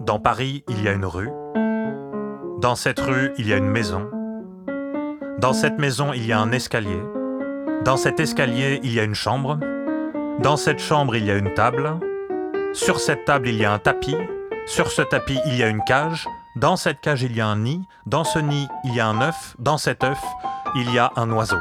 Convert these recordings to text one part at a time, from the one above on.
Dans Paris, il y a une rue. Dans cette rue, il y a une maison. Dans cette maison, il y a un escalier. Dans cet escalier, il y a une chambre. Dans cette chambre, il y a une table. Sur cette table, il y a un tapis. Sur ce tapis, il y a une cage. Dans cette cage, il y a un nid. Dans ce nid, il y a un œuf. Dans cet œuf, il y a un oiseau.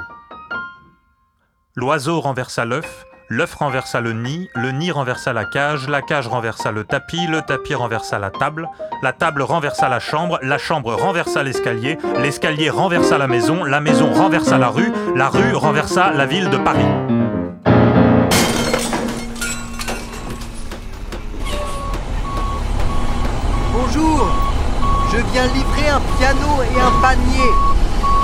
L'oiseau renversa l'œuf. L'œuf renversa le nid, le nid renversa la cage, la cage renversa le tapis, le tapis renversa la table, la table renversa la chambre, la chambre renversa l'escalier, l'escalier renversa la maison, la maison renversa la rue, la rue renversa la ville de Paris. Bonjour, je viens livrer un piano et un panier.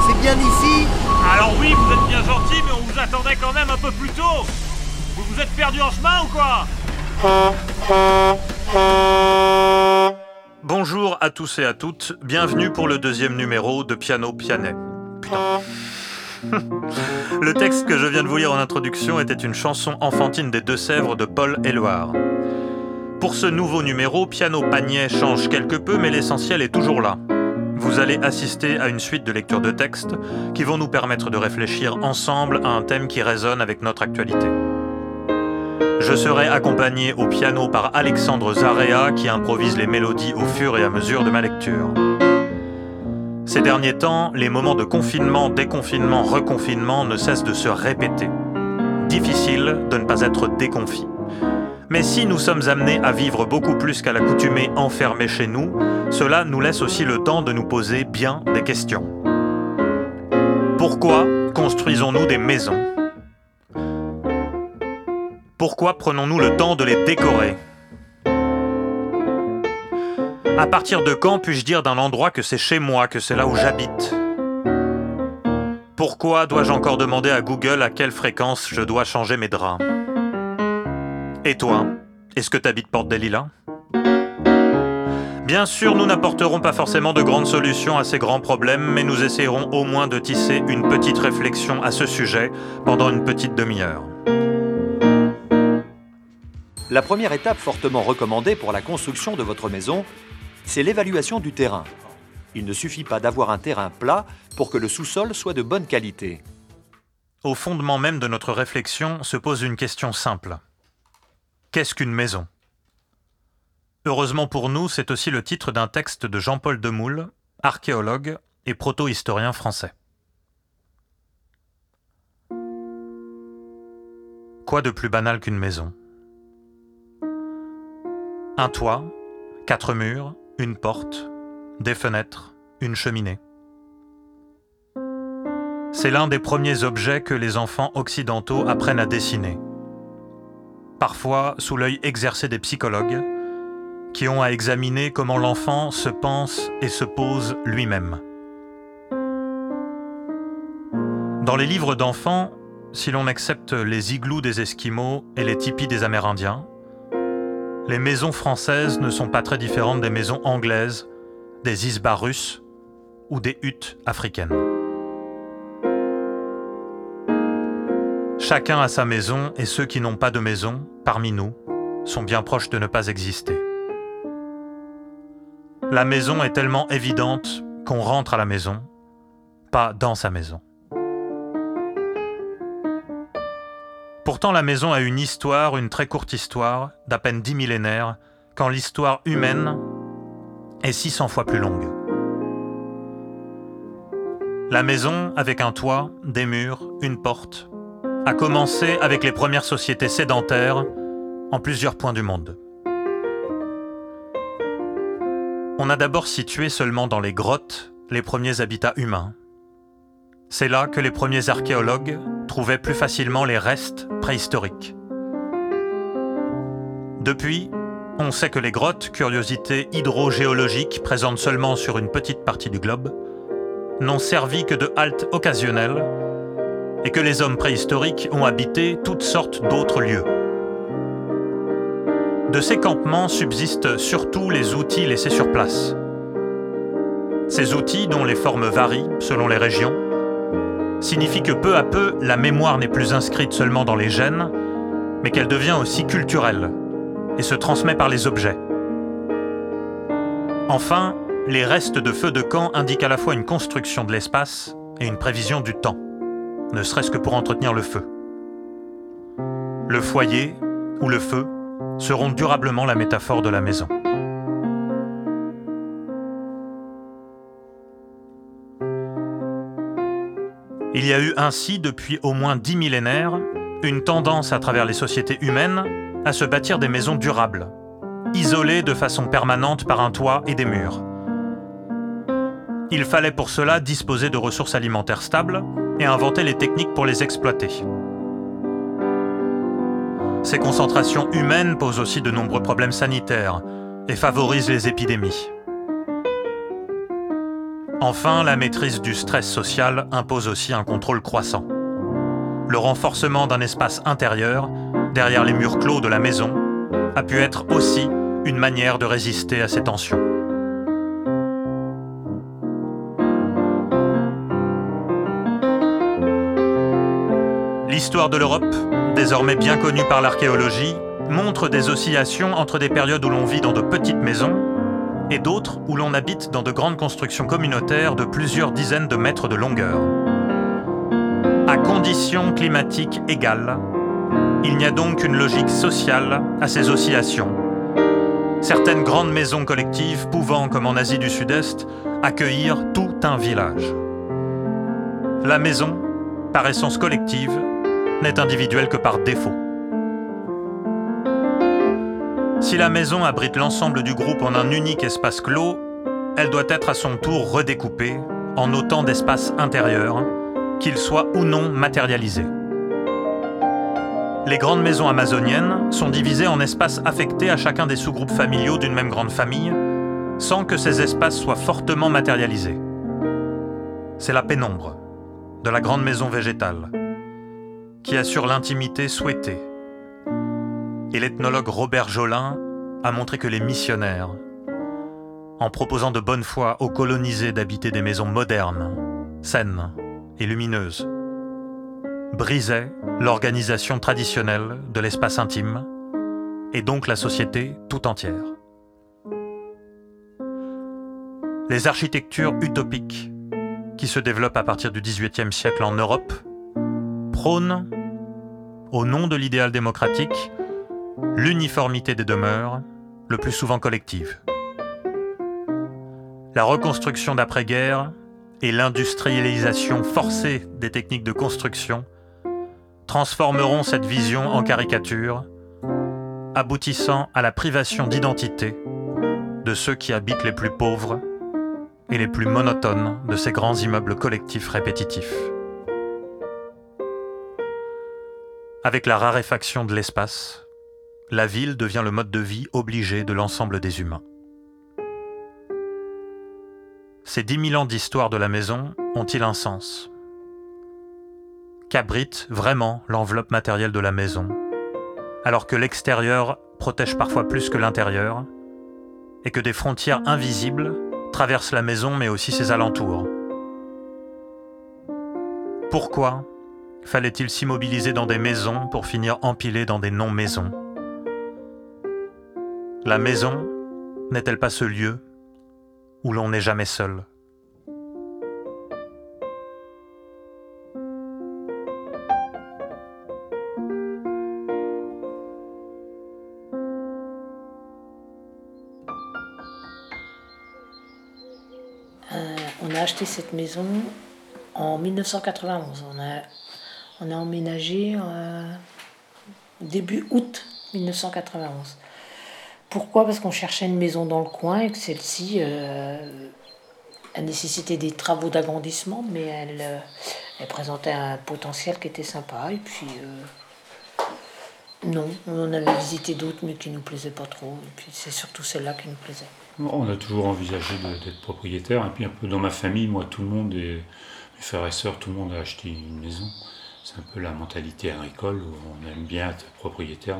C'est bien ici? Alors oui, vous êtes bien gentil, mais on vous attendait quand même un peu plus tôt. Vous êtes perdu en chemin ou quoi Bonjour à tous et à toutes, bienvenue pour le deuxième numéro de Piano Pianet. Le texte que je viens de vous lire en introduction était une chanson enfantine des Deux-Sèvres de Paul Éluard. Pour ce nouveau numéro, Piano Panier change quelque peu, mais l'essentiel est toujours là. Vous allez assister à une suite de lectures de textes qui vont nous permettre de réfléchir ensemble à un thème qui résonne avec notre actualité. Je serai accompagné au piano par Alexandre Zarea qui improvise les mélodies au fur et à mesure de ma lecture. Ces derniers temps, les moments de confinement, déconfinement, reconfinement ne cessent de se répéter. Difficile de ne pas être déconfit. Mais si nous sommes amenés à vivre beaucoup plus qu'à l'accoutumée enfermés chez nous, cela nous laisse aussi le temps de nous poser bien des questions. Pourquoi construisons-nous des maisons? Pourquoi prenons-nous le temps de les décorer À partir de quand puis-je dire d'un endroit que c'est chez moi, que c'est là où j'habite Pourquoi dois-je encore demander à Google à quelle fréquence je dois changer mes draps et toi, est-ce que t'habites Porte des Lilas Bien sûr, nous n'apporterons pas forcément de grandes solutions à ces grands problèmes, mais nous essayerons au moins de tisser une petite réflexion à ce sujet pendant une petite demi-heure. La première étape fortement recommandée pour la construction de votre maison, c'est l'évaluation du terrain. Il ne suffit pas d'avoir un terrain plat pour que le sous-sol soit de bonne qualité. Au fondement même de notre réflexion se pose une question simple. Qu'est-ce qu'une maison? Heureusement pour nous, c'est aussi le titre d'un texte de Jean-Paul Demoule, archéologue et proto-historien français. Quoi de plus banal qu'une maison? Un toit, quatre murs, une porte, des fenêtres, une cheminée. C'est l'un des premiers objets que les enfants occidentaux apprennent à dessiner parfois sous l'œil exercé des psychologues, qui ont à examiner comment l'enfant se pense et se pose lui-même. Dans les livres d'enfants, si l'on accepte les igloos des Esquimaux et les tipis des Amérindiens, les maisons françaises ne sont pas très différentes des maisons anglaises, des isbas russes ou des huttes africaines. Chacun a sa maison et ceux qui n'ont pas de maison, parmi nous, sont bien proches de ne pas exister. La maison est tellement évidente qu'on rentre à la maison, pas dans sa maison. Pourtant la maison a une histoire, une très courte histoire, d'à peine dix millénaires, quand l'histoire humaine est 600 fois plus longue. La maison, avec un toit, des murs, une porte, a commencé avec les premières sociétés sédentaires en plusieurs points du monde. On a d'abord situé seulement dans les grottes les premiers habitats humains. C'est là que les premiers archéologues plus facilement les restes préhistoriques. Depuis, on sait que les grottes, curiosités hydrogéologiques présentes seulement sur une petite partie du globe, n'ont servi que de halte occasionnelle et que les hommes préhistoriques ont habité toutes sortes d'autres lieux. De ces campements subsistent surtout les outils laissés sur place. Ces outils, dont les formes varient selon les régions, signifient que peu à peu, la mémoire n'est plus inscrite seulement dans les gènes, mais qu'elle devient aussi culturelle et se transmet par les objets. Enfin, les restes de feux de camp indiquent à la fois une construction de l'espace et une prévision du temps, ne serait-ce que pour entretenir le feu. Le foyer ou le feu seront durablement la métaphore de la maison. Il y a eu ainsi, depuis au moins dix millénaires, une tendance à travers les sociétés humaines à se bâtir des maisons durables, isolées de façon permanente par un toit et des murs. Il fallait pour cela disposer de ressources alimentaires stables et inventer les techniques pour les exploiter. Ces concentrations humaines posent aussi de nombreux problèmes sanitaires et favorisent les épidémies. Enfin, la maîtrise du stress social impose aussi un contrôle croissant. Le renforcement d'un espace intérieur, derrière les murs clos de la maison, a pu être aussi une manière de résister à ces tensions. L'histoire de l'Europe, désormais bien connue par l'archéologie, montre des oscillations entre des périodes où l'on vit dans de petites maisons et d'autres où l'on habite dans de grandes constructions communautaires de plusieurs dizaines de mètres de longueur. À conditions climatiques égales, il n'y a donc une logique sociale à ces oscillations. Certaines grandes maisons collectives pouvant, comme en Asie du Sud-Est, accueillir tout un village. La maison, par essence collective, n'est individuelle que par défaut. Si la maison abrite l'ensemble du groupe en un unique espace clos, elle doit être à son tour redécoupée en autant d'espaces intérieurs, qu'ils soient ou non matérialisés. Les grandes maisons amazoniennes sont divisées en espaces affectés à chacun des sous-groupes familiaux d'une même grande famille, sans que ces espaces soient fortement matérialisés. C'est la pénombre de la grande maison végétale qui assure l'intimité souhaitée et l'ethnologue Robert Jolin a montré que les missionnaires, en proposant de bonne foi aux colonisés d'habiter des maisons modernes, saines et lumineuses, brisaient l'organisation traditionnelle de l'espace intime et donc la société tout entière. Les architectures utopiques qui se développent à partir du XVIIIe siècle en Europe prônent, au nom de l'idéal démocratique, l'uniformité des demeures, le plus souvent collective. La reconstruction d'après-guerre et l'industrialisation forcée des techniques de construction transformeront cette vision en caricature, aboutissant à la privation d'identité de ceux qui habitent les plus pauvres et les plus monotones de ces grands immeubles collectifs répétitifs. Avec la raréfaction de l'espace, la ville devient le mode de vie obligé de l'ensemble des humains. Ces dix mille ans d'histoire de la maison ont-ils un sens? Qu'abrite vraiment l'enveloppe matérielle de la maison, alors que l'extérieur protège parfois plus que l'intérieur, et que des frontières invisibles traversent la maison mais aussi ses alentours? Pourquoi fallait-il s'immobiliser dans des maisons pour finir empilé dans des non-maisons? La maison n'est-elle pas ce lieu où l'on n'est jamais seul? Euh, On a acheté cette maison en 1991. On a, on a emménagé euh, début août 1991. Pourquoi? Parce qu'on cherchait une maison dans le coin et que celle-ci euh, a nécessité des travaux d'agrandissement, mais elle, euh, elle, présentait un potentiel qui était sympa. Et puis, euh, non, on en avait visité d'autres, mais qui ne nous plaisaient pas trop. Et puis, c'est surtout celle-là qui nous plaisait. On a toujours envisagé d'être propriétaire. Et puis, un peu dans ma famille, moi, tout le monde, et mes frères et sœurs, tout le monde a acheté une maison. C'est un peu la mentalité agricole où on aime bien être propriétaire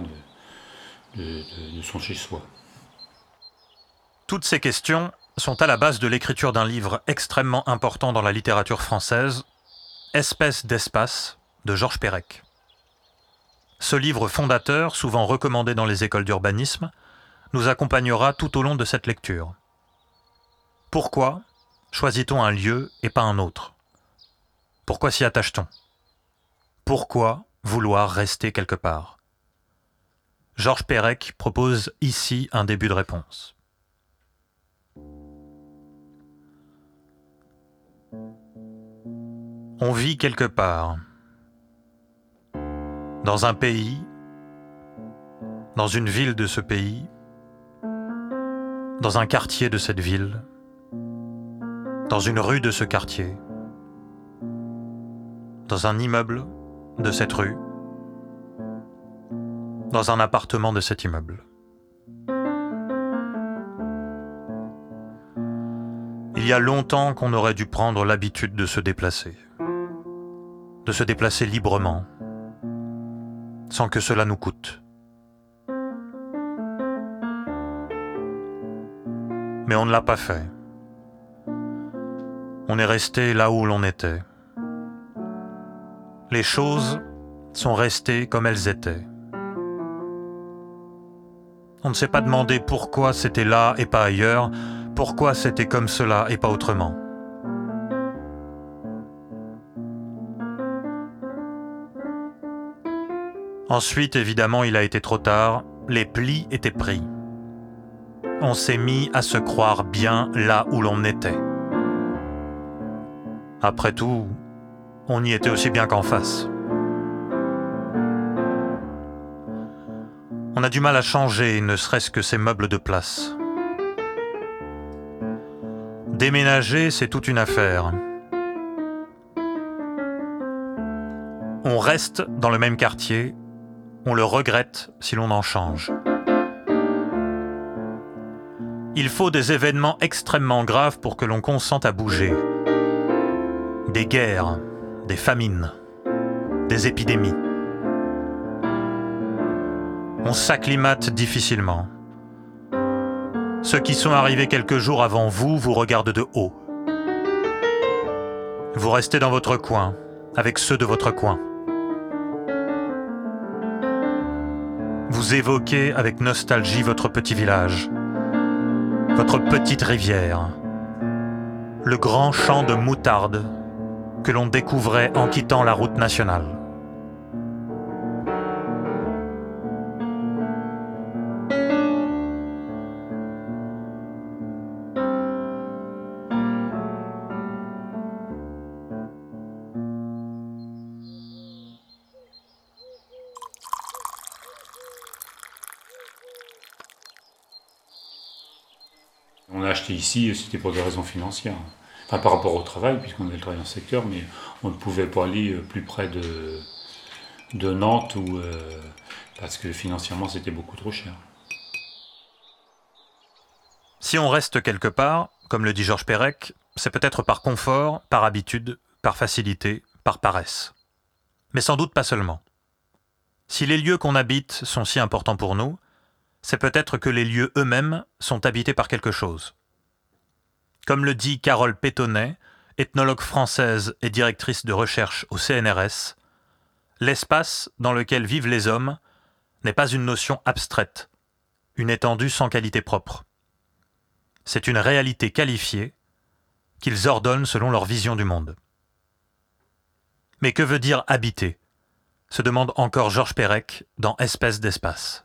Toutes ces questions sont à la base de l'écriture d'un livre extrêmement important dans la littérature française, Espèce d'espace de Georges Perec. ce livre fondateur, souvent recommandé dans les écoles d'urbanisme, nous accompagnera tout au long de cette lecture. Pourquoi choisit-on un lieu et pas un autre? Pourquoi s'y attache-t-on? Pourquoi vouloir rester quelque part? Georges Perec propose ici un début de réponse. On vit quelque part, dans un pays, dans une ville de ce pays, dans un quartier de cette ville, dans une rue de ce quartier, dans un immeuble de cette rue, dans un appartement de cet immeuble. Il y a longtemps qu'on aurait dû prendre l'habitude de se déplacer, de se déplacer librement, sans que cela nous coûte. Mais on ne l'a pas fait. On est resté là où l'on était. Les choses sont restées comme elles étaient. On ne s'est pas demandé pourquoi c'était là et pas ailleurs, pourquoi c'était comme cela et pas autrement. Ensuite, évidemment, il a été trop tard, les plis étaient pris. On s'est mis à se croire bien là où l'on était. Après tout, on y était aussi bien qu'en face. On a du mal à changer, ne serait-ce que ces meubles de place. Déménager, c'est toute une affaire. On reste dans le même quartier, on le regrette si l'on en change. Il faut des événements extrêmement graves pour que l'on consente à bouger. Des guerres, des famines, des épidémies. On s'acclimate difficilement. Ceux qui sont arrivés quelques jours avant vous vous regardent de haut. Vous restez dans votre coin, avec ceux de votre coin. Vous évoquez avec nostalgie votre petit village, votre petite rivière, le grand champ de moutarde que l'on découvrait en quittant la route nationale. Ici, c'était pour des raisons financières. Enfin, par rapport au travail, puisqu'on avait le travail le secteur, mais on ne pouvait pas aller plus près de, de Nantes ou, euh, parce que financièrement c'était beaucoup trop cher. Si on reste quelque part, comme le dit Georges Perec, c'est peut-être par confort, par habitude, par facilité, par paresse. Mais sans doute pas seulement. Si les lieux qu'on habite sont si importants pour nous, c'est peut-être que les lieux eux-mêmes sont habités par quelque chose. Comme le dit Carole Pétonnet, ethnologue française et directrice de recherche au CNRS, l'espace dans lequel vivent les hommes n'est pas une notion abstraite, une étendue sans qualité propre. C'est une réalité qualifiée qu'ils ordonnent selon leur vision du monde. Mais que veut dire habiter? se demande encore Georges Perec dans Espèce d'espace.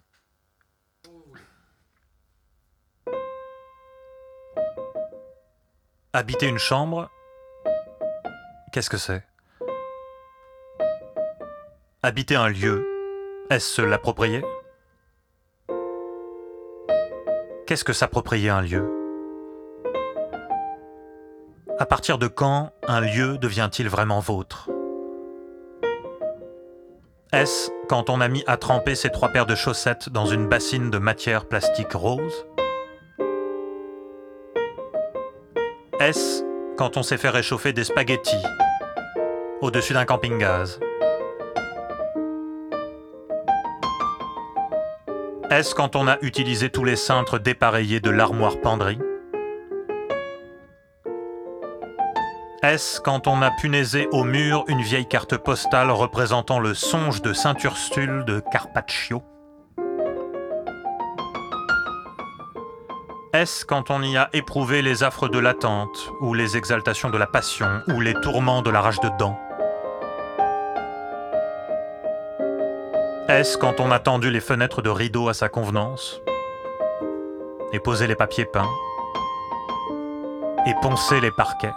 Habiter une chambre, qu'est-ce que c'est? Habiter un lieu, est-ce se l'approprier? Qu'est-ce que s'approprier un lieu? À partir de quand un lieu devient-il vraiment vôtre? Est-ce quand on a mis à tremper ses trois paires de chaussettes dans une bassine de matière plastique rose? Est-ce quand on s'est fait réchauffer des spaghettis au-dessus d'un camping-gaz. Est-ce quand on a utilisé tous les cintres dépareillés de l'armoire penderie Est-ce quand on a punaisé au mur une vieille carte postale représentant le songe de Saint-Ursule de Carpaccio Est-ce quand on y a éprouvé les affres de l'attente, ou les exaltations de la passion, ou les tourments de la rage de dents Est-ce quand on a tendu les fenêtres de rideaux à sa convenance Et posé les papiers peints Et poncé les parquets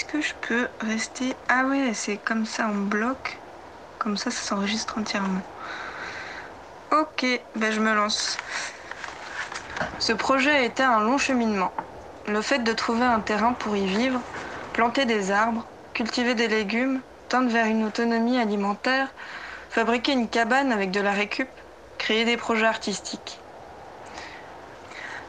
est-ce que je peux rester... Ah ouais, c'est comme ça, on bloque. Comme ça, ça s'enregistre entièrement. Ok, ben je me lance. Ce projet a été un long cheminement. Le fait de trouver un terrain pour y vivre, planter des arbres, cultiver des légumes, tendre vers une autonomie alimentaire, fabriquer une cabane avec de la récup, créer des projets artistiques.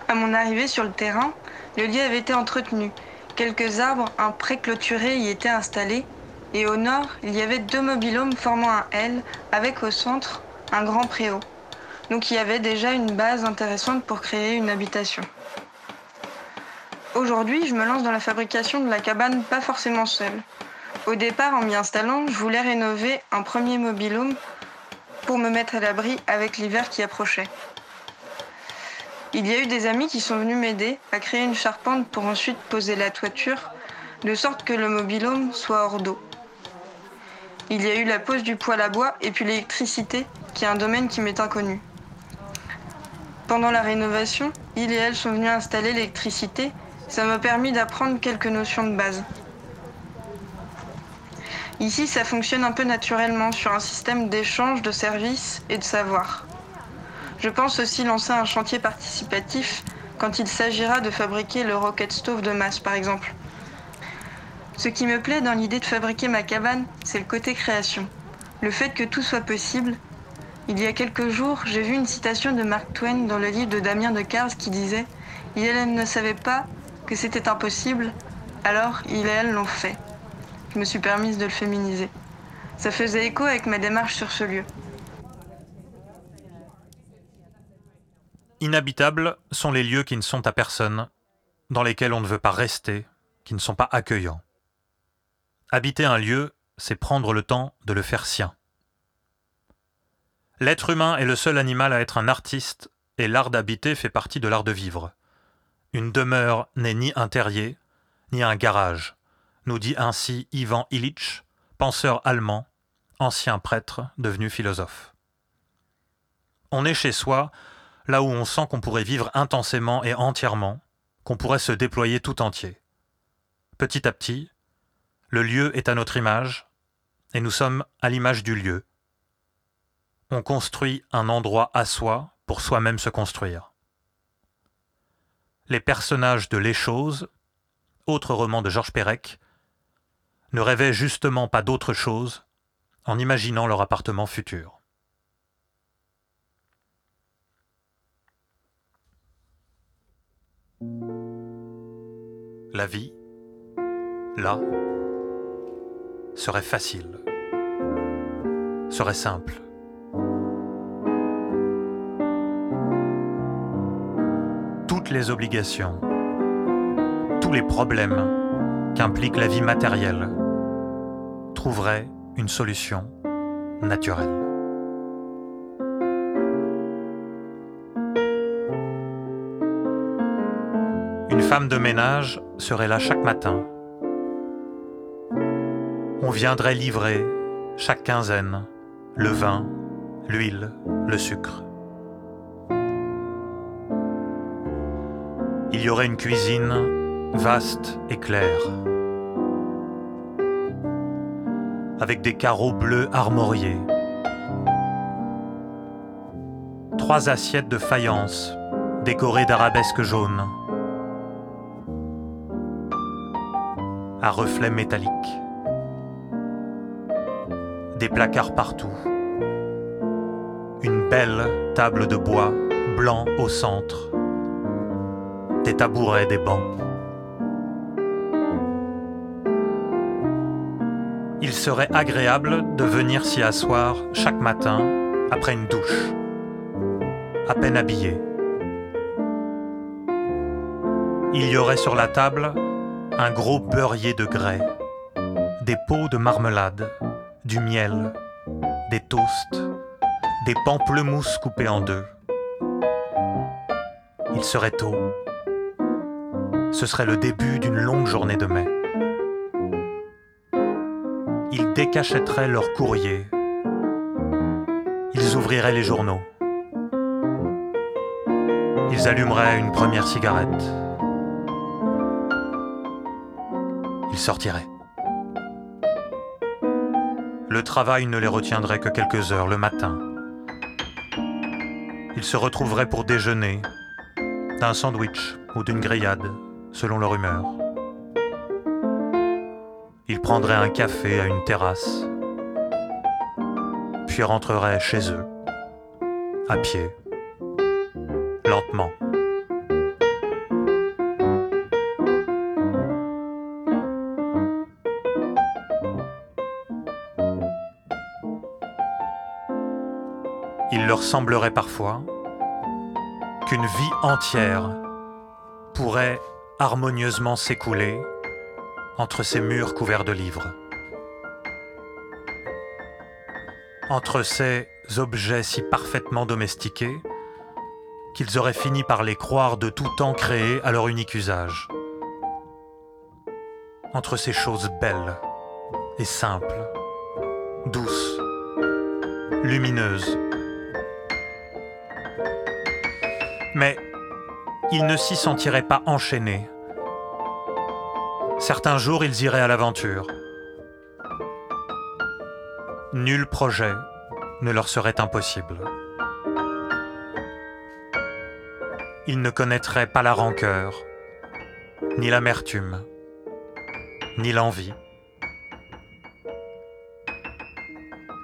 À mon arrivée sur le terrain, le lieu avait été entretenu. Quelques arbres, un pré clôturé y étaient installés, et au nord, il y avait deux mobilhomes formant un L, avec au centre un grand préau. Donc il y avait déjà une base intéressante pour créer une habitation. Aujourd'hui, je me lance dans la fabrication de la cabane pas forcément seule. Au départ, en m'y installant, je voulais rénover un premier mobilhome pour me mettre à l'abri avec l'hiver qui approchait. Il y a eu des amis qui sont venus m'aider à créer une charpente pour ensuite poser la toiture, de sorte que le mobilhome soit hors d'eau. Il y a eu la pose du poêle à bois et puis l'électricité, qui est un domaine qui m'est inconnu. Pendant la rénovation, il et elle sont venus installer l'électricité. Ça m'a permis d'apprendre quelques notions de base. Ici, ça fonctionne un peu naturellement sur un système d'échange de services et de savoir. Je pense aussi lancer un chantier participatif quand il s'agira de fabriquer le rocket stove de masse, par exemple. Ce qui me plaît dans l'idée de fabriquer ma cabane, c'est le côté création. Le fait que tout soit possible. Il y a quelques jours, j'ai vu une citation de Mark Twain dans le livre de Damien de Cars qui disait Il ne savait pas que c'était impossible, alors il et elle l'ont fait. Je me suis permise de le féminiser. Ça faisait écho avec ma démarche sur ce lieu. Inhabitables sont les lieux qui ne sont à personne, dans lesquels on ne veut pas rester, qui ne sont pas accueillants. Habiter un lieu, c'est prendre le temps de le faire sien. L'être humain est le seul animal à être un artiste, et l'art d'habiter fait partie de l'art de vivre. Une demeure n'est ni un terrier, ni un garage, nous dit ainsi Ivan Illich, penseur allemand, ancien prêtre devenu philosophe. On est chez soi là où on sent qu'on pourrait vivre intensément et entièrement, qu'on pourrait se déployer tout entier. Petit à petit, le lieu est à notre image, et nous sommes à l'image du lieu. On construit un endroit à soi pour soi-même se construire. Les personnages de Les Choses, autre roman de Georges Perec, ne rêvaient justement pas d'autre chose en imaginant leur appartement futur. La vie, là, serait facile, serait simple. Toutes les obligations, tous les problèmes qu'implique la vie matérielle trouveraient une solution naturelle. Une femme de ménage serait là chaque matin. On viendrait livrer, chaque quinzaine, le vin, l'huile, le sucre. Il y aurait une cuisine vaste et claire. avec des carreaux bleus armoriés. Trois assiettes de faïence décorées d'arabesques jaunes. À reflets métalliques. Des placards partout. Une belle table de bois blanc au centre. Des tabourets, des bancs. Il serait agréable de venir s'y asseoir chaque matin après une douche, à peine habillé. Il y aurait sur la table un gros beurrier de grès, des pots de marmelade, du miel, des toasts, des pamplemousses coupées en deux. Il serait tôt. Ce serait le début d'une longue journée de mai. Ils décachèteraient leur courrier. Ils ouvriraient les journaux. Ils allumeraient une première cigarette. Sortiraient. Le travail ne les retiendrait que quelques heures le matin. Ils se retrouveraient pour déjeuner d'un sandwich ou d'une grillade, selon leur humeur. Ils prendraient un café à une terrasse, puis rentreraient chez eux, à pied, lentement. Semblerait parfois qu'une vie entière pourrait harmonieusement s'écouler entre ces murs couverts de livres. Entre ces objets si parfaitement domestiqués qu'ils auraient fini par les croire de tout temps créés à leur unique usage. Entre ces choses belles et simples, douces, lumineuses. Mais ils ne s'y sentiraient pas enchaînés Certains jours, ils iraient à l'aventure. Nul projet ne leur serait impossible. Ils ne connaîtraient pas la rancœur, ni l'amertume, ni l'envie,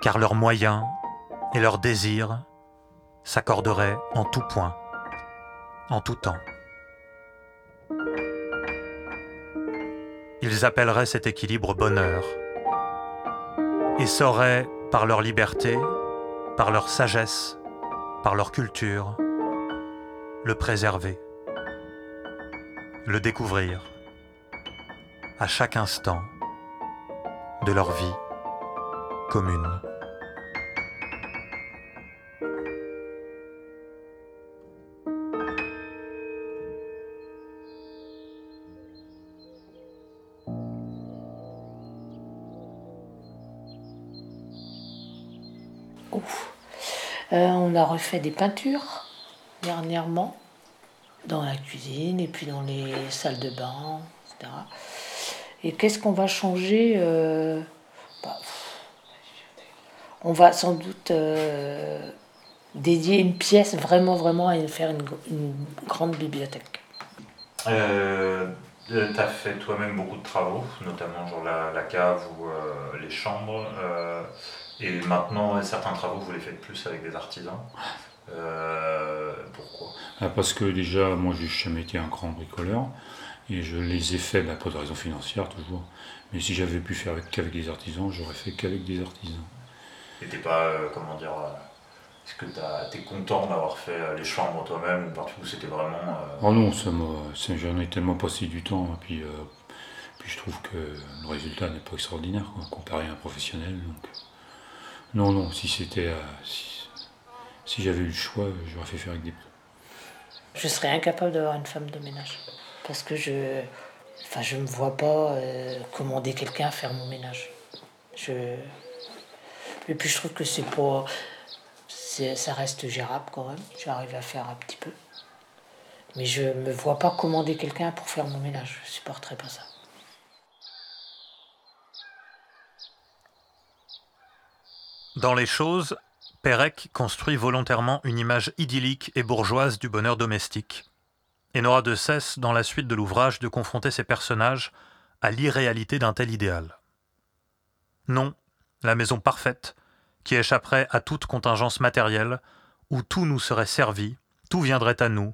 car leurs moyens et leurs désirs s'accorderaient en tout point, en tout temps. Ils appelleraient cet équilibre bonheur et sauraient, par leur liberté, par leur sagesse, par leur culture, le préserver, le découvrir à chaque instant de leur vie commune. A refait des peintures dernièrement dans la cuisine et puis dans les salles de bain, etc. Et qu'est-ce qu'on va changer euh, bah, On va sans doute euh, dédier une pièce vraiment, vraiment à faire une, grande bibliothèque. Euh, tu as fait toi-même beaucoup de travaux, notamment genre la, la cave ou les chambres. Et maintenant, certains travaux, vous les faites plus avec des artisans. Euh, pourquoi? Ah, Parce que déjà, moi, j'ai jamais été un grand bricoleur. Et je les ai faits, bah, pour des raisons financières toujours. Mais si j'avais pu faire qu'avec des artisans, j'aurais fait qu'avec des artisans. Et t'es pas, euh, comment dire, euh, est-ce que tu es content d'avoir fait les chambres toi-même ou c'était vraiment. Oh non, ça j'en ai tellement passé du temps. Et puis, puis je trouve que le résultat n'est pas extraordinaire comparé à un professionnel. Donc. Non, non, si c'était. Euh, si, j'avais eu le choix, j'aurais fait faire avec des. Je serais incapable d'avoir une femme de ménage. Parce que je. Enfin, je me vois pas euh, commander quelqu'un à faire mon ménage. Je. Et puis je trouve que c'est pas. Ça reste gérable quand même. J'arrive à faire un petit peu. Mais je me vois pas commander quelqu'un pour faire mon ménage. Je supporterais pas ça. Dans les choses, Pérec construit volontairement une image idyllique et bourgeoise du bonheur domestique, et n'aura de cesse, dans la suite de l'ouvrage, de confronter ses personnages à l'irréalité d'un tel idéal. Non, la maison parfaite, qui échapperait à toute contingence matérielle, où tout nous serait servi, tout viendrait à nous,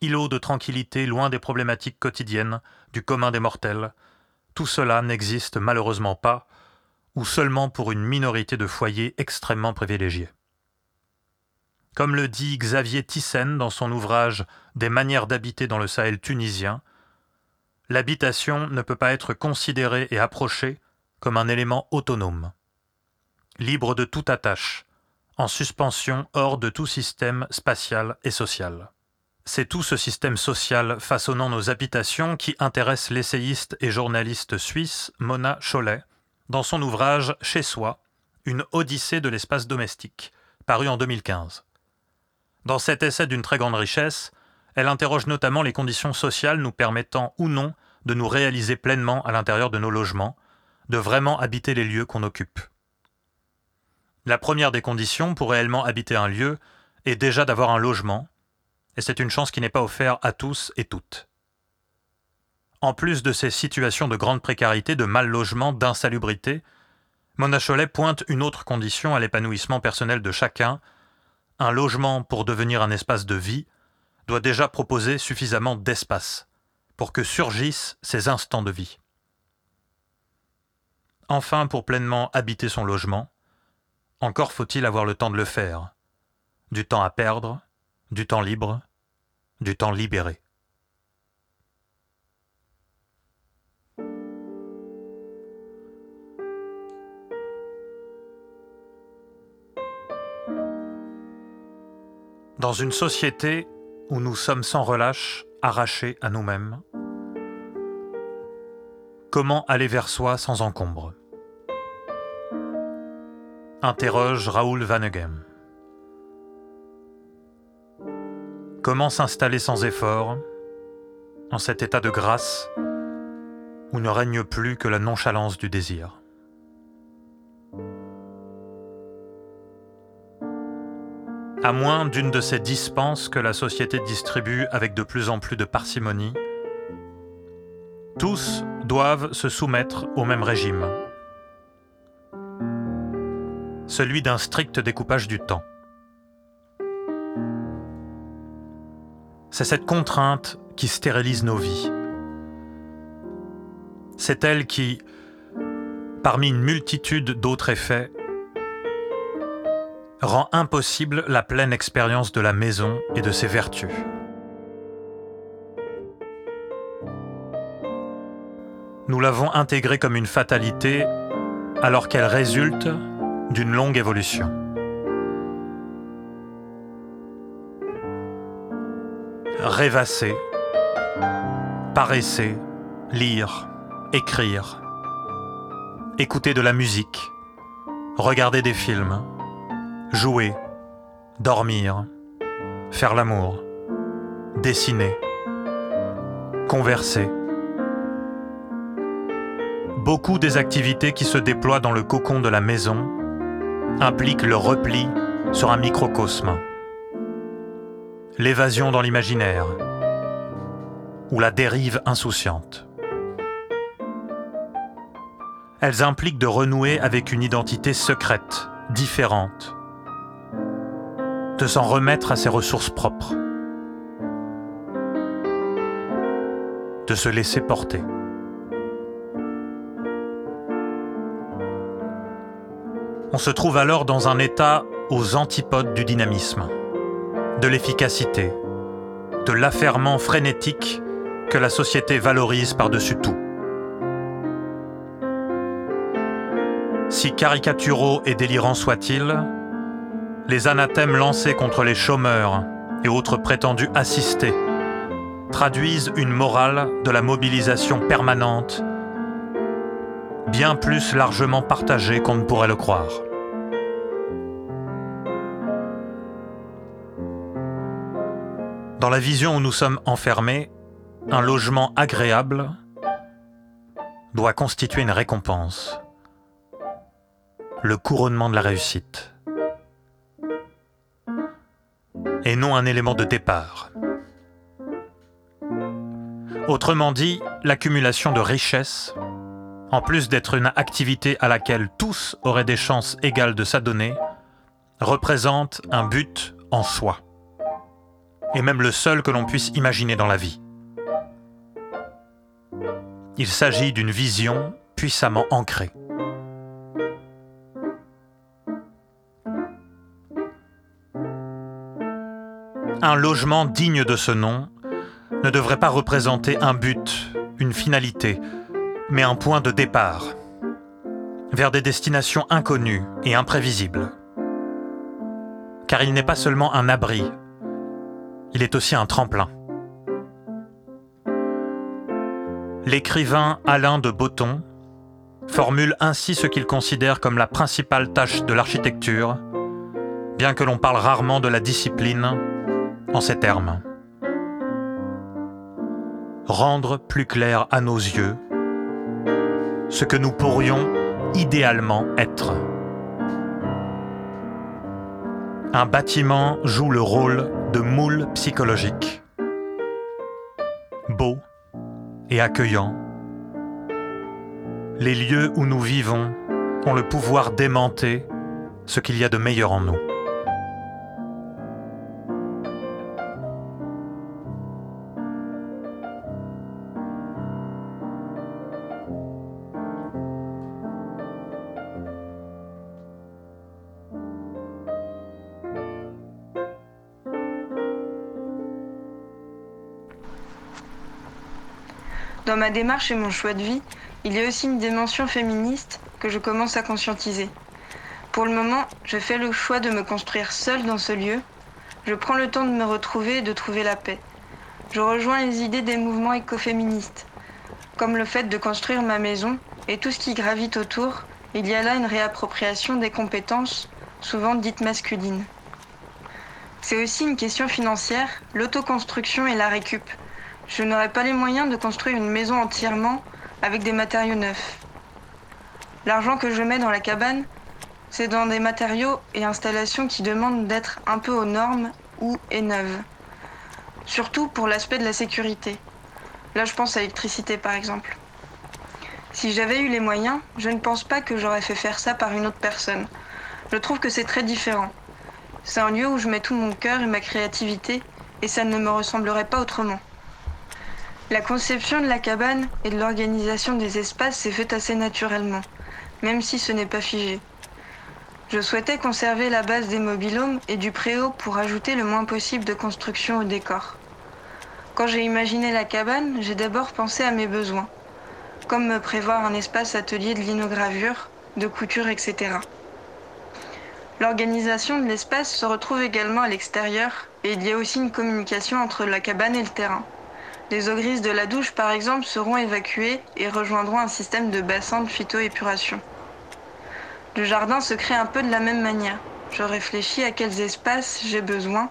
îlot de tranquillité loin des problématiques quotidiennes, du commun des mortels, tout cela n'existe malheureusement pas, ou seulement pour une minorité de foyers extrêmement privilégiés. Comme le dit Xavier Thyssen dans son ouvrage Des manières d'habiter dans le Sahel tunisien, l'habitation ne peut pas être considérée et approchée comme un élément autonome, libre de toute attache, en suspension hors de tout système spatial et social. C'est tout ce système social façonnant nos habitations qui intéresse l'essayiste et journaliste suisse Mona Cholet dans son ouvrage Chez soi, une odyssée de l'espace domestique, paru en 2015. Dans cet essai d'une très grande richesse, elle interroge notamment les conditions sociales nous permettant ou non de nous réaliser pleinement à l'intérieur de nos logements, de vraiment habiter les lieux qu'on occupe. La première des conditions pour réellement habiter un lieu est déjà d'avoir un logement, et c'est une chance qui n'est pas offerte à tous et toutes. En plus de ces situations de grande précarité, de mal logement, d'insalubrité, Mona Cholet pointe une autre condition à l'épanouissement personnel de chacun. Un logement, pour devenir un espace de vie, doit déjà proposer suffisamment d'espace pour que surgissent ces instants de vie. Enfin, pour pleinement habiter son logement, encore faut-il avoir le temps de le faire, du temps à perdre, du temps libre, du temps libéré. Dans une société où nous sommes sans relâche, arrachés à nous-mêmes, comment aller vers soi sans encombre? Interroge Raoul Vaneghem. Comment s'installer sans effort, en cet état de grâce où ne règne plus que la nonchalance du désir? À moins d'une de ces dispenses que la société distribue avec de plus en plus de parcimonie, tous doivent se soumettre au même régime, celui d'un strict découpage du temps. C'est cette contrainte qui stérilise nos vies. C'est elle qui, parmi une multitude d'autres effets, rend impossible la pleine expérience de la maison et de ses vertus. Nous l'avons intégrée comme une fatalité alors qu'elle résulte d'une longue évolution. rêvasser, paresser, lire, écrire, écouter de la musique, regarder des films, jouer, dormir, faire l'amour, dessiner, converser. Beaucoup des activités qui se déploient dans le cocon de la maison impliquent le repli sur un microcosme. L'évasion dans l'imaginaire ou la dérive insouciante. Elles impliquent de renouer avec une identité secrète, différente, de s'en remettre à ses ressources propres, de se laisser porter. On se trouve alors dans un état aux antipodes du dynamisme de l'efficacité, de l'affairement frénétique que la société valorise par-dessus tout. Si caricaturaux et délirants soient-ils, les anathèmes lancés contre les chômeurs et autres prétendus assistés traduisent une morale de la mobilisation permanente, bien plus largement partagée qu'on ne pourrait le croire. Dans la vision où nous sommes enfermés, un logement agréable doit constituer une récompense. le couronnement de la réussite. Et non un élément de départ. Autrement dit, l'accumulation de richesses, en plus d'être une activité à laquelle tous auraient des chances égales de s'adonner, représente un but en soi, et même le seul que l'on puisse imaginer dans la vie. Il s'agit d'une vision puissamment ancrée. Un logement digne de ce nom ne devrait pas représenter un but, une finalité, mais un point de départ, vers des destinations inconnues et imprévisibles. Car il n'est pas seulement un abri, il est aussi un tremplin. L'écrivain Alain de Botton formule ainsi ce qu'il considère comme la principale tâche de l'architecture, bien que l'on parle rarement de la discipline en ces termes. Rendre plus clair à nos yeux ce que nous pourrions idéalement être. Un bâtiment joue le rôle de moule psychologique. Beau, et accueillant. Les lieux où nous vivons ont le pouvoir d'aimanter ce qu'il y a de meilleur en nous. Ma démarche et mon choix de vie, il y a aussi une dimension féministe que je commence à conscientiser. Pour le moment, je fais le choix de me construire seule dans ce lieu. Je prends le temps de me retrouver et de trouver la paix. Je rejoins les idées des mouvements écoféministes, comme le fait de construire ma maison et tout ce qui gravite autour. Il y a là une réappropriation des compétences, souvent dites masculines. C'est aussi une question financière, l'autoconstruction et la récup. Je n'aurais pas les moyens de construire une maison entièrement avec des matériaux neufs. L'argent que je mets dans la cabane, c'est dans des matériaux et installations qui demandent d'être un peu aux normes ou et. Surtout pour l'aspect de la sécurité. Là, je pense à l'électricité par exemple. Si j'avais eu les moyens, je ne pense pas que j'aurais fait faire ça par une autre personne. Je trouve que c'est très différent. C'est un lieu où je mets tout mon cœur et ma créativité, et ça ne me ressemblerait pas autrement. La conception de la cabane et de l'organisation des espaces s'est faite assez naturellement, même si ce n'est pas figé. Je souhaitais conserver la base des mobilhomes et du préau pour ajouter le moins possible de construction au décor. Quand j'ai imaginé la cabane, j'ai d'abord pensé à mes besoins, comme me prévoir un espace atelier de linogravure, de couture, etc. L'organisation de l'espace se retrouve également à l'extérieur et il y a aussi une communication entre la cabane et le terrain. Les eaux grises de la douche, par exemple, seront évacuées et rejoindront un système de bassin de phytoépuration. Le jardin se crée un peu de la même manière. Je réfléchis à quels espaces j'ai besoin,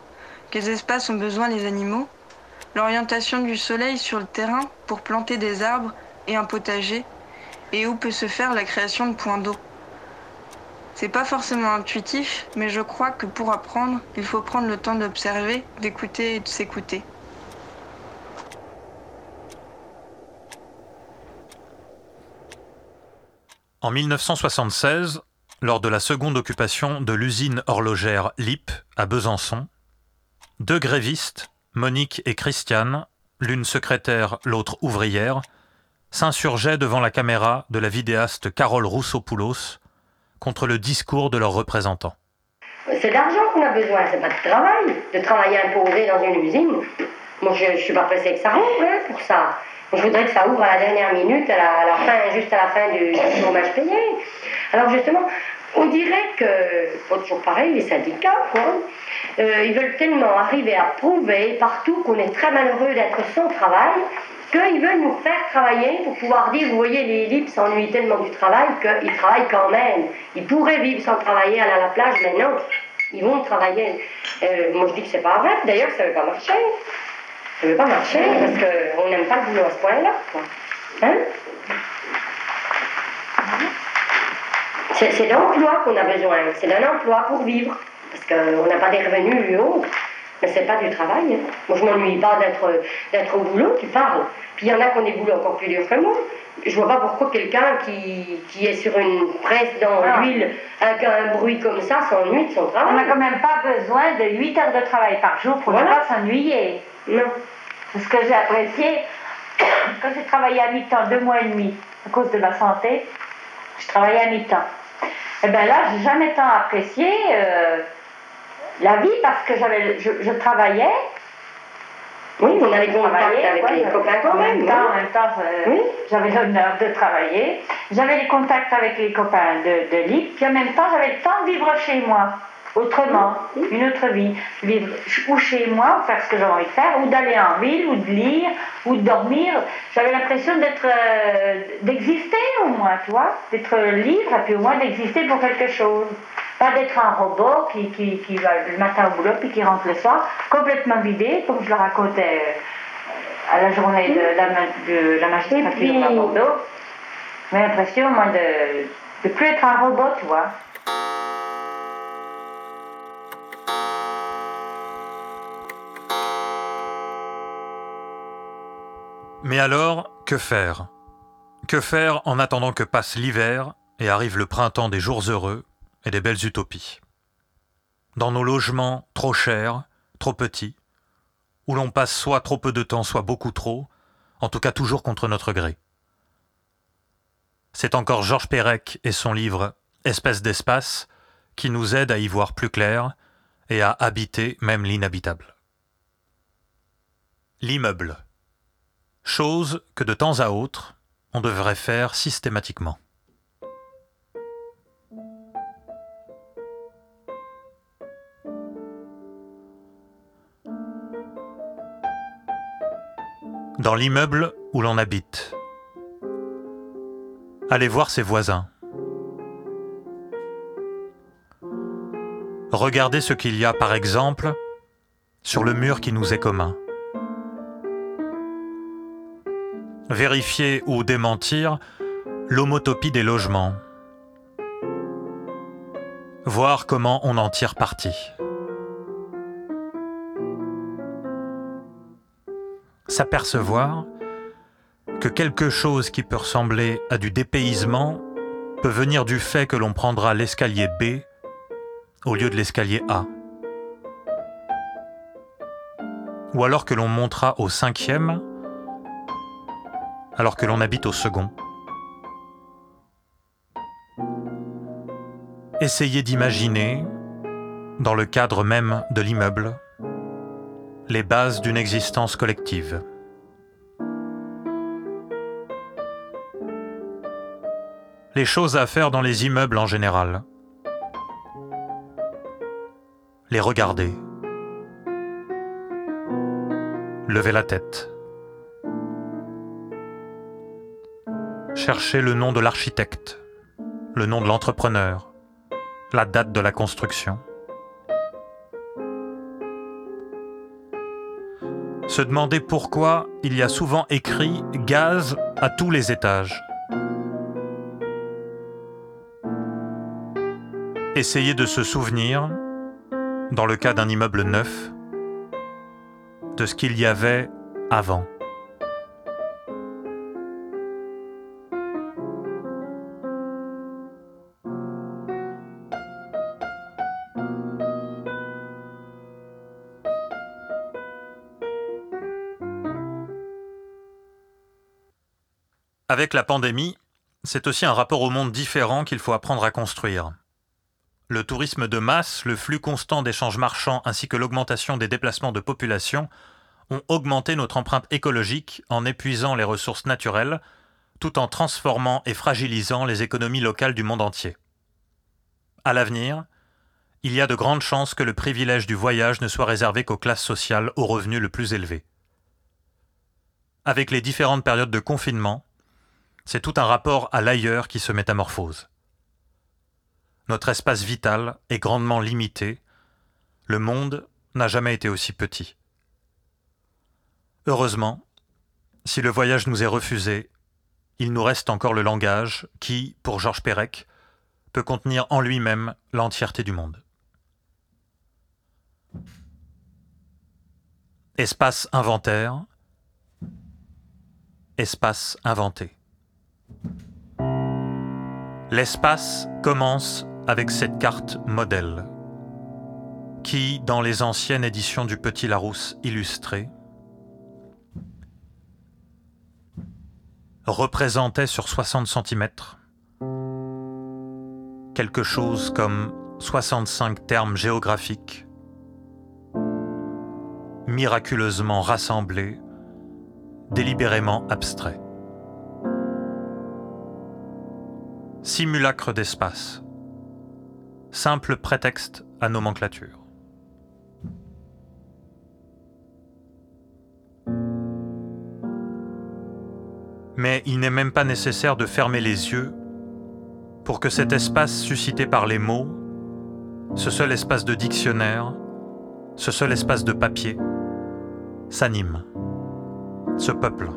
quels espaces ont besoin les animaux, l'orientation du soleil sur le terrain pour planter des arbres et un potager, et où peut se faire la création de points d'eau. C'est pas forcément intuitif, mais je crois que pour apprendre, il faut prendre le temps d'observer, d'écouter et de s'écouter. En 1976, lors de la seconde occupation de l'usine horlogère LIP à Besançon, deux grévistes, Monique et Christiane, l'une secrétaire, l'autre ouvrière, s'insurgeaient devant la caméra de la vidéaste Carole Roussopoulos contre le discours de leurs représentants. C'est d'argent qu'on a besoin, c'est pas de travail, de travailler imposé dans une usine. Moi, je, suis pas pressée que ça ouvre hein, pour ça. Je voudrais que ça ouvre à la dernière minute, à la, fin, juste à la fin du, chômage payé. Alors justement, on dirait que, pas toujours pareil, les syndicats, quoi, euh, ils veulent tellement arriver à prouver partout qu'on est très malheureux d'être sans travail, qu'ils veulent nous faire travailler pour pouvoir dire, vous voyez, les libres s'ennuient tellement du travail qu'ils travaillent quand même. Ils pourraient vivre sans travailler, aller à la plage, mais non, ils vont travailler. Euh, moi je dis que c'est pas vrai, d'ailleurs ça ne veut pas marcher. Ça ne veut pas marcher parce qu'on n'aime pas le boulot à ce point-là. Hein? C'est d'emploi qu'on a besoin, c'est d'un emploi pour vivre. Parce qu'on n'a pas des revenus et autres. Mais c'est pas du travail. hein. Moi, je m'ennuie pas d'être au boulot, tu parles. Puis il y en a qui ont des boulots encore plus durs que moi. Je vois pas pourquoi quelqu'un qui, qui est sur une presse dans Ah. l'huile avec un bruit comme ça s'ennuie de son On n'a travail. quand même pas besoin de 8 heures de travail par jour pour Voilà. ne pas s'ennuyer. Non. C'est ce que j'ai apprécié quand j'ai travaillé à mi-temps, deux mois et demi, à cause de ma santé. Je travaillais à mi-temps. Et bien là, j'ai jamais tant apprécié euh, la vie parce que j'avais, je, je travaillais. Oui, Je contact travaillais, avec ouais, les copains quand en même. même temps, hein. en même temps, euh, Oui. j'avais l'honneur de travailler. J'avais les contacts avec les copains de, de l'île, puis en même temps, j'avais le temps de vivre chez moi, autrement, une autre vie. Vivre ou chez moi, faire ce que j'ai envie de faire, ou d'aller en ville, ou de lire, ou de dormir. J'avais l'impression d'être, euh, d'exister au moins, tu vois, d'être libre, et puis au moins d'exister pour quelque chose. Pas d'être un robot qui, qui, qui va le matin au boulot, puis qui rentre le soir, complètement vidé, comme je le racontais euh, à la journée de la, de la magistrature Et puis- à Bordeaux. J'ai l'impression, moi, de ne plus être un robot, tu vois. Mais alors, que faire? Que faire en attendant que passe l'hiver et arrive le printemps des jours heureux et des belles utopies? Dans nos logements trop chers, trop petits, où l'on passe soit trop peu de temps, soit beaucoup trop, en tout cas toujours contre notre gré. C'est encore Georges Perec et son livre Espèce d'espace qui nous aide à y voir plus clair et à habiter même l'inhabitable. L'immeuble. Chose que de temps à autre, on devrait faire systématiquement. Dans l'immeuble où l'on habite. Allez voir ses voisins. Regardez ce qu'il y a, par exemple, sur le mur qui nous est commun. Vérifier ou démentir l'homotopie des logements. Voir comment on en tire parti. S'apercevoir que quelque chose qui peut ressembler à du dépaysement peut venir du fait que l'on prendra l'escalier B au lieu de l'escalier A. Ou alors que l'on montera au cinquième alors que l'on habite au second. Essayez d'imaginer, dans le cadre même de l'immeuble, les bases d'une existence collective. Les choses à faire dans les immeubles en général. Les regarder. Lever la tête. Chercher le nom de l'architecte, le nom de l'entrepreneur, la date de la construction. Se demander pourquoi il y a souvent écrit gaz à tous les étages. Essayer de se souvenir, dans le cas d'un immeuble neuf, de ce qu'il y avait avant. Avec la pandémie, c'est aussi un rapport au monde différent qu'il faut apprendre à construire. Le tourisme de masse, le flux constant d'échanges marchands ainsi que l'augmentation des déplacements de population ont augmenté notre empreinte écologique en épuisant les ressources naturelles, tout en transformant et fragilisant les économies locales du monde entier. À l'avenir, il y a de grandes chances que le privilège du voyage ne soit réservé qu'aux classes sociales aux revenus le plus élevés. Avec les différentes périodes de confinement, c'est tout un rapport à l'ailleurs qui se métamorphose. Notre espace vital est grandement limité, le monde n'a jamais été aussi petit. Heureusement, si le voyage nous est refusé, il nous reste encore le langage qui, pour Georges Perec, peut contenir en lui-même l'entièreté du monde. Espace inventaire, espace inventé. L'espace commence avec cette carte modèle, qui, dans les anciennes éditions du Petit Larousse illustré, représentait sur 60 cm quelque chose comme 65 termes géographiques miraculeusement rassemblés, délibérément abstraits. Simulacre d'espace. Simple prétexte à nomenclature. Mais il n'est même pas nécessaire de fermer les yeux pour que cet espace suscité par les mots, ce seul espace de dictionnaire, ce seul espace de papier, s'anime, se peuple,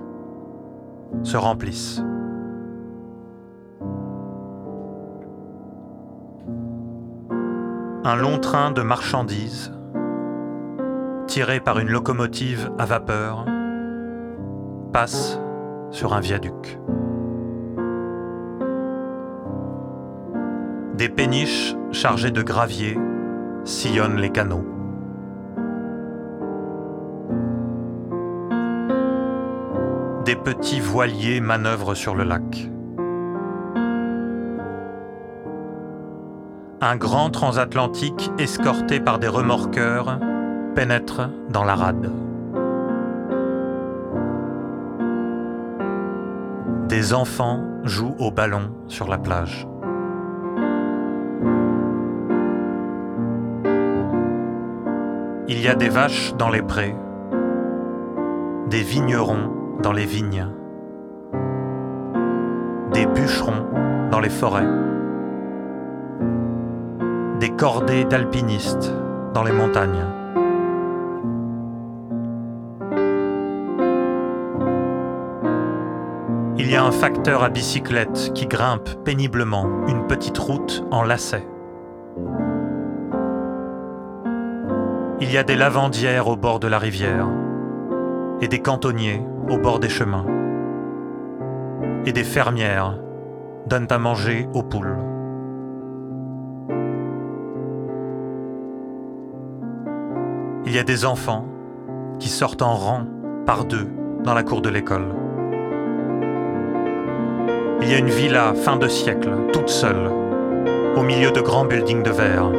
se remplisse. Un long train de marchandises, tiré par une locomotive à vapeur, passe sur un viaduc. Des péniches chargées de gravier sillonnent les canaux. Des petits voiliers manœuvrent sur le lac. Un grand transatlantique escorté par des remorqueurs pénètre dans la rade. Des enfants jouent au ballon sur la plage. Il y a des vaches dans les prés, des vignerons dans les vignes, des bûcherons dans les forêts, cordées d'alpinistes dans les montagnes. Il y a un facteur à bicyclette qui grimpe péniblement une petite route en lacet. Il y a des lavandières au bord de la rivière, et des cantonniers au bord des chemins, et des fermières donnent à manger aux poules. Y a des enfants qui sortent en rang par deux dans la cour de l'école. Il y a une villa fin de siècle, toute seule, au milieu de grands buildings de verre.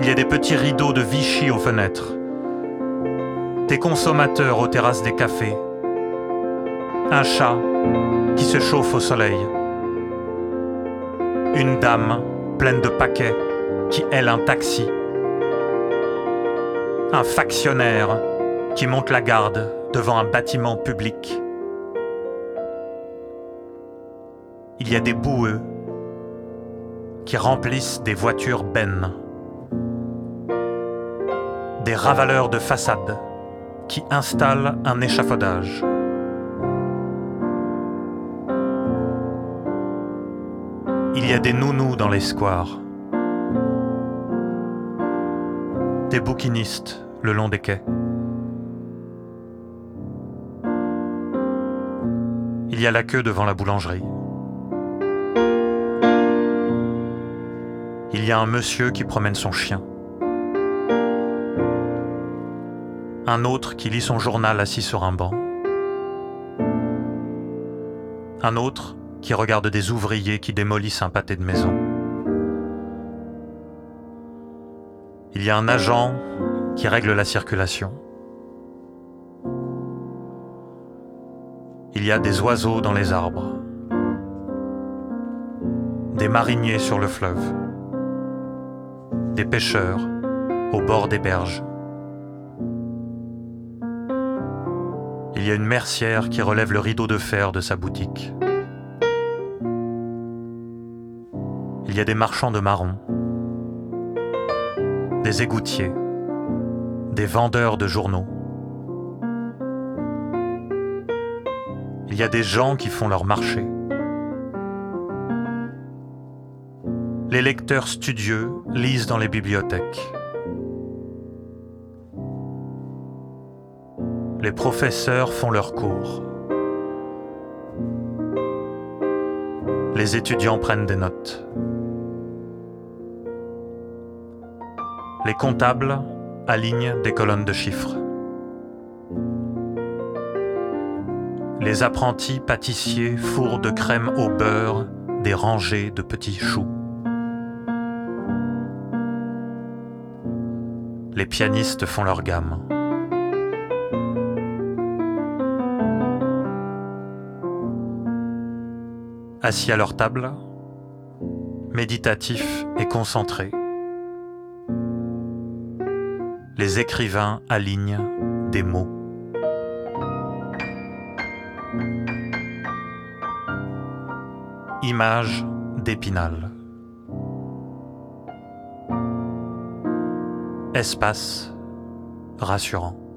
Il y a des petits rideaux de Vichy aux fenêtres, des consommateurs aux terrasses des cafés, un chat qui se chauffe au soleil, une dame pleine de paquets qui aile un taxi, un factionnaire qui monte la garde devant un bâtiment public. Il y a des boueux qui remplissent des voitures bennes, des ravaleurs de façade qui installent un échafaudage. Il y a des nounous dans les squares, des bouquinistes le long des quais. Il y a la queue devant la boulangerie. Il y a un monsieur qui promène son chien. Un autre qui lit son journal assis sur un banc. Un autre qui regarde des ouvriers qui démolissent un pâté de maison. Il y a un agent qui règle la circulation. Il y a des oiseaux dans les arbres, des mariniers sur le fleuve, des pêcheurs au bord des berges. Il y a une mercière qui relève le rideau de fer de sa boutique. Il y a des marchands de marrons, des égoutiers, des vendeurs de journaux. Il y a des gens qui font leur marché. Les lecteurs studieux lisent dans les bibliothèques. Les professeurs font leurs cours. Les étudiants prennent des notes. Les comptables alignent des colonnes de chiffres. Les apprentis pâtissiers fourrent de crème au beurre des rangées de petits choux. Les pianistes font leur gamme. Assis à leur table, méditatifs et concentrés, les écrivains alignent des mots. Image d'Épinal. Espace rassurant.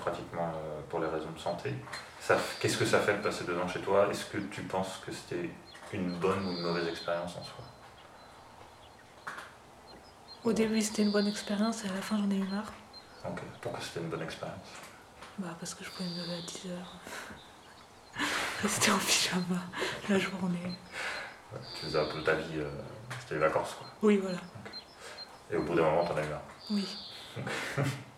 Pratiquement euh, pour les raisons de santé. Qu'est-ce que ça fait de passer deux ans chez toi? Est-ce que tu penses que c'était une bonne ou une mauvaise expérience en soi? Au début, c'était une bonne expérience et à la fin, j'en ai eu marre. Ok. Pourquoi c'était une bonne expérience? Bah, parce que je pouvais me lever à 10 heures. Rester en pyjama la journée. Ouais, Tu faisais un peu ta vie, euh, c'était les vacances quoi. Oui, voilà. Et au bout d'un moment, t'en as eu marre. Oui.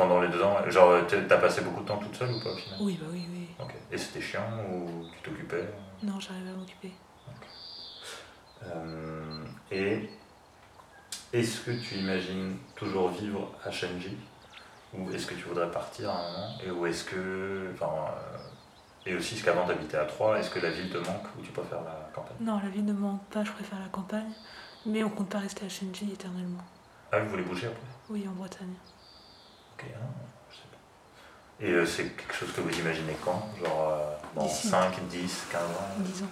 Pendant les deux ans, genre t'as passé beaucoup de temps toute seule ou pas au final? Oui, bah oui, oui. Ok. Et c'était chiant ou tu t'occupais? Non, j'arrivais à m'occuper. Euh, Et est-ce que tu imagines toujours vivre à Shenji Ou est-ce que tu voudrais partir à un moment? Et ou est-ce que. Enfin, euh, et aussi, est-ce qu'avant t'habitais à Troyes, est-ce que la ville te manque ou tu préfères la campagne? Non, la vie ne me manque pas, je préfère la campagne. Mais on compte pas rester à Shenji éternellement. Ah, vous voulez bouger après? Oui, en Bretagne. Ok, je sais pas. Et euh, c'est quelque chose que vous imaginez quand? Genre euh, dans D'ici. 5, 10, 15 ans? 10 ans.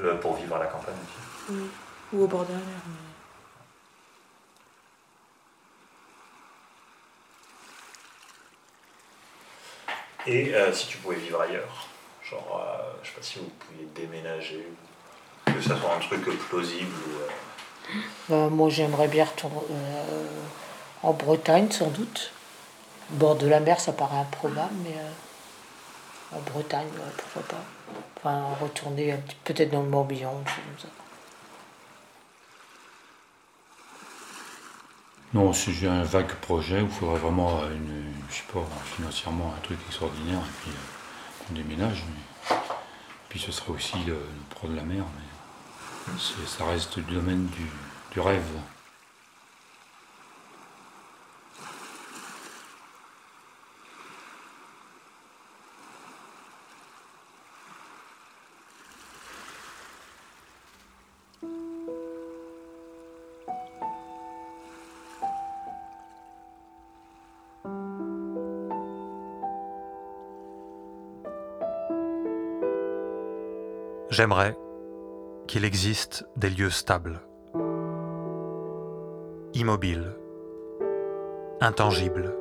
Euh, Pour vivre à la campagne aussi? Oui. Ou au bord de la mer. Mais... Et euh, si tu pouvais vivre ailleurs Genre, euh, je sais pas si vous pouviez déménager, ou que ça soit un truc plausible ou. Euh, moi, j'aimerais bien retourner euh, en Bretagne, sans doute. Bord de la mer, ça paraît improbable, mais euh, en Bretagne, pourquoi pas. Enfin, retourner peut-être dans le Morbihan, comme ça. Non, si j'ai un vague projet il faudrait vraiment je sais pas, financièrement un truc extraordinaire et puis qu'on déménage. mais- Puis ce serait aussi pro de la mer, ça reste le domaine du, du rêve. J'aimerais qu'il existe des lieux stables, immobiles, intangibles,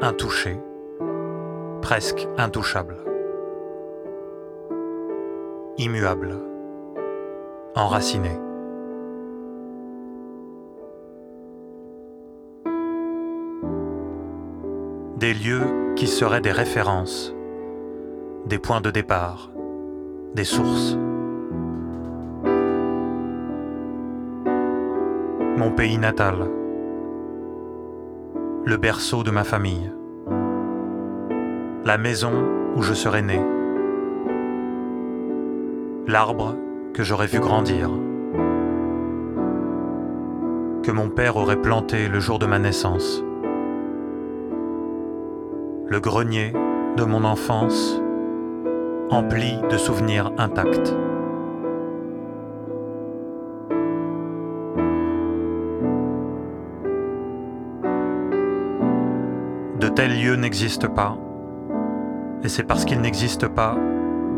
intouchés, presque intouchables, immuables, enracinés. Des lieux qui seraient des références, des points de départ, des sources. Mon pays natal, le berceau de ma famille, la maison où je serais né, l'arbre que j'aurais vu grandir, que mon père aurait planté le jour de ma naissance, le grenier de mon enfance empli de souvenirs intacts. De tels lieux n'existent pas, et c'est parce qu'ils n'existent pas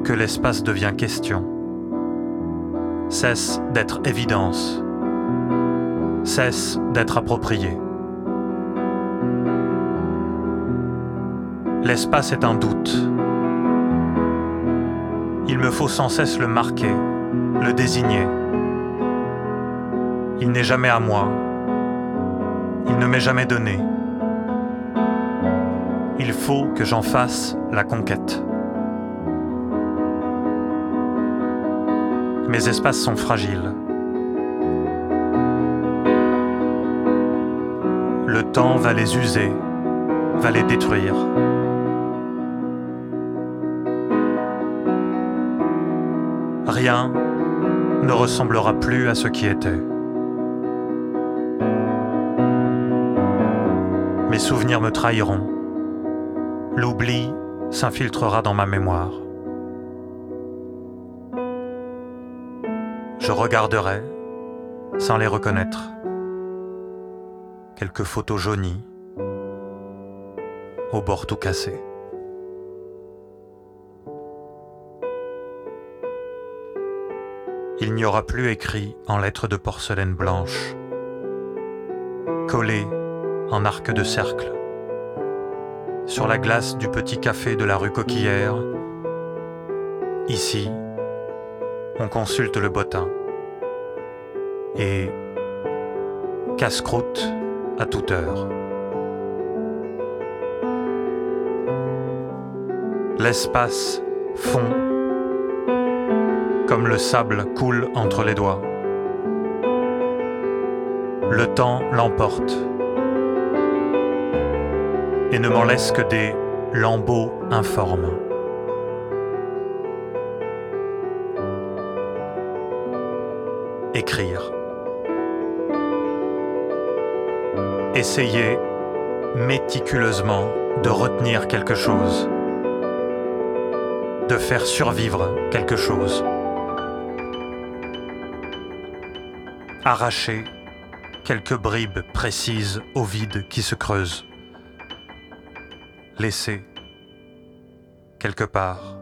que l'espace devient question, cesse d'être évidence, cesse d'être approprié. L'espace est un doute, il me faut sans cesse le marquer, le désigner. Il n'est jamais à moi. Il ne m'est jamais donné. Il faut que j'en fasse la conquête. Mes espaces sont fragiles. Le temps va les user, va les détruire. Ne ressemblera plus à ce qui était. Mes souvenirs me trahiront. L'oubli s'infiltrera dans ma mémoire. Je regarderai, sans les reconnaître, quelques photos jaunies, au bord tout cassé. Il n'y aura plus écrit en lettres de porcelaine blanche, collé en arc de cercle, sur la glace du petit café de la rue Coquillère. Ici, on consulte le bottin et casse-croûte à toute heure. L'espace fond comme le sable coule entre les doigts. Le temps l'emporte et ne m'en laisse que des lambeaux informes. Écrire. Essayer méticuleusement de retenir quelque chose, de faire survivre quelque chose. Arracher quelques bribes précises au vide qui se creuse. Laisser quelque part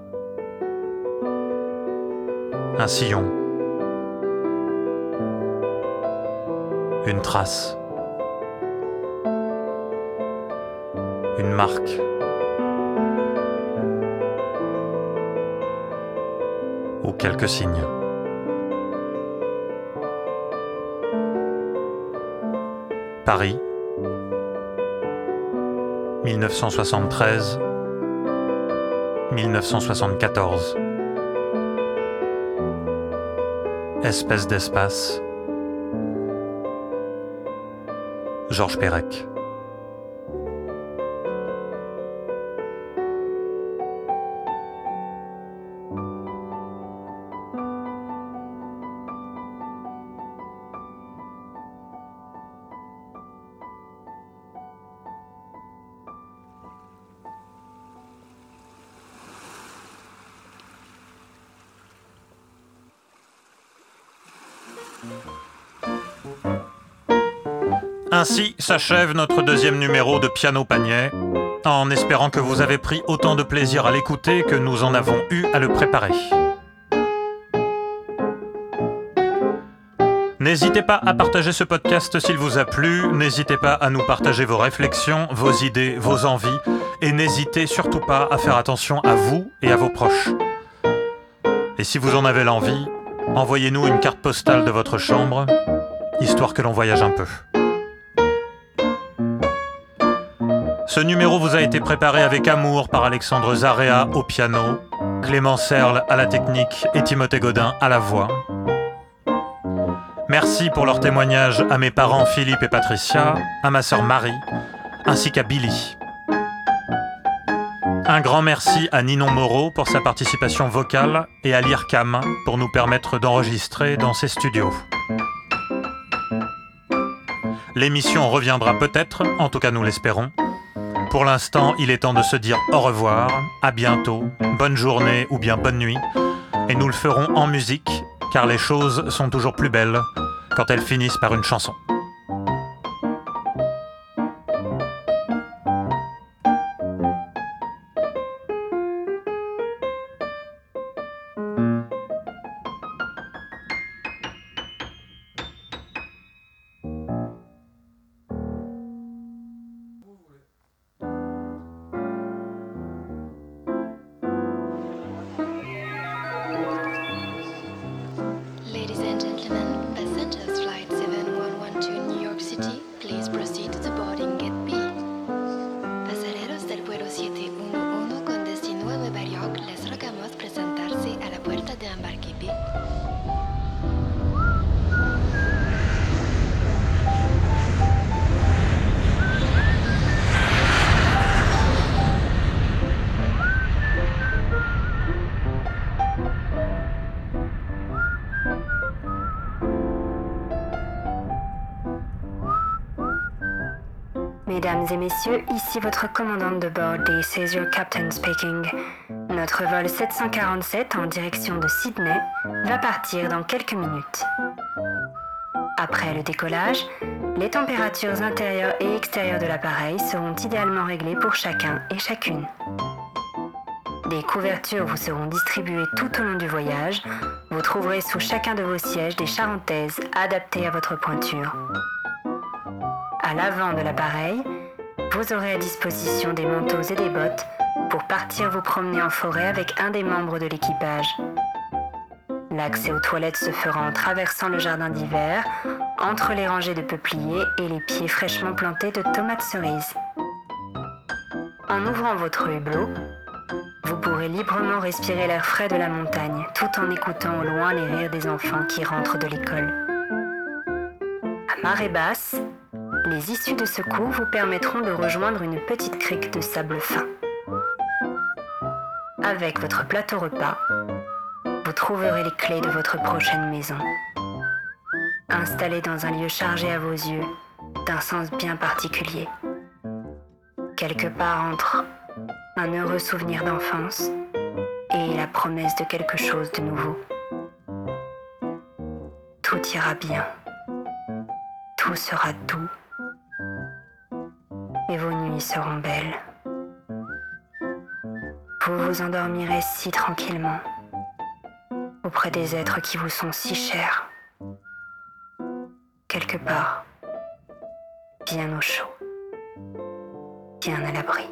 un sillon, une trace, une marque. ou quelques signes. Paris, 1973-1974. Espèce d'espace. Georges Perec. Ainsi s'achève notre deuxième numéro de Piano Panier, en espérant que vous avez pris autant de plaisir à l'écouter que nous en avons eu à le préparer. N'hésitez pas à partager ce podcast s'il vous a plu, n'hésitez pas à nous partager vos réflexions, vos idées, vos envies, et n'hésitez surtout pas à faire attention à vous et à vos proches. Et si vous en avez l'envie, envoyez-nous une carte postale de votre chambre, histoire que l'on voyage un peu. Ce numéro vous a été préparé avec amour par Alexandre Zarea au piano, Clément Serle à la technique et Timothée Godin à la voix. Merci pour leur témoignage à mes parents Philippe et Patricia, à ma sœur Marie, ainsi qu'à Billy. Un grand merci à Ninon Moreau pour sa participation vocale et à l'IRCAM pour nous permettre d'enregistrer dans ses studios. L'émission reviendra peut-être, en tout cas nous l'espérons. Pour l'instant, il est temps de se dire au revoir, à bientôt, bonne journée ou bien bonne nuit, et nous le ferons en musique, car les choses sont toujours plus belles quand elles finissent par une chanson. Ici votre commandante de bord, is your captain speaking. Notre vol 747 en direction de Sydney va partir dans quelques minutes. Après le décollage, les températures intérieures et extérieures de l'appareil seront idéalement réglées pour chacun et chacune. Des couvertures vous seront distribuées tout au long du voyage. Vous trouverez sous chacun de vos sièges des charentaises adaptées à votre pointure. À l'avant de l'appareil, vous aurez à disposition des manteaux et des bottes pour partir vous promener en forêt avec un des membres de l'équipage. L'accès aux toilettes se fera en traversant le jardin d'hiver, entre les rangées de peupliers et les pieds fraîchement plantés de tomates cerises. En ouvrant votre hublot, vous pourrez librement respirer l'air frais de la montagne tout en écoutant au loin les rires des enfants qui rentrent de l'école. À marée basse, les issues de secours vous permettront de rejoindre une petite crique de sable fin. Avec votre plateau repas, vous trouverez les clés de votre prochaine maison. Installée dans un lieu chargé à vos yeux d'un sens bien particulier. Quelque part entre un heureux souvenir d'enfance et la promesse de quelque chose de nouveau. Tout ira bien. Tout sera doux nuits seront belles. Vous vous endormirez si tranquillement auprès des êtres qui vous sont si chers. Quelque part, bien au chaud, bien à l'abri.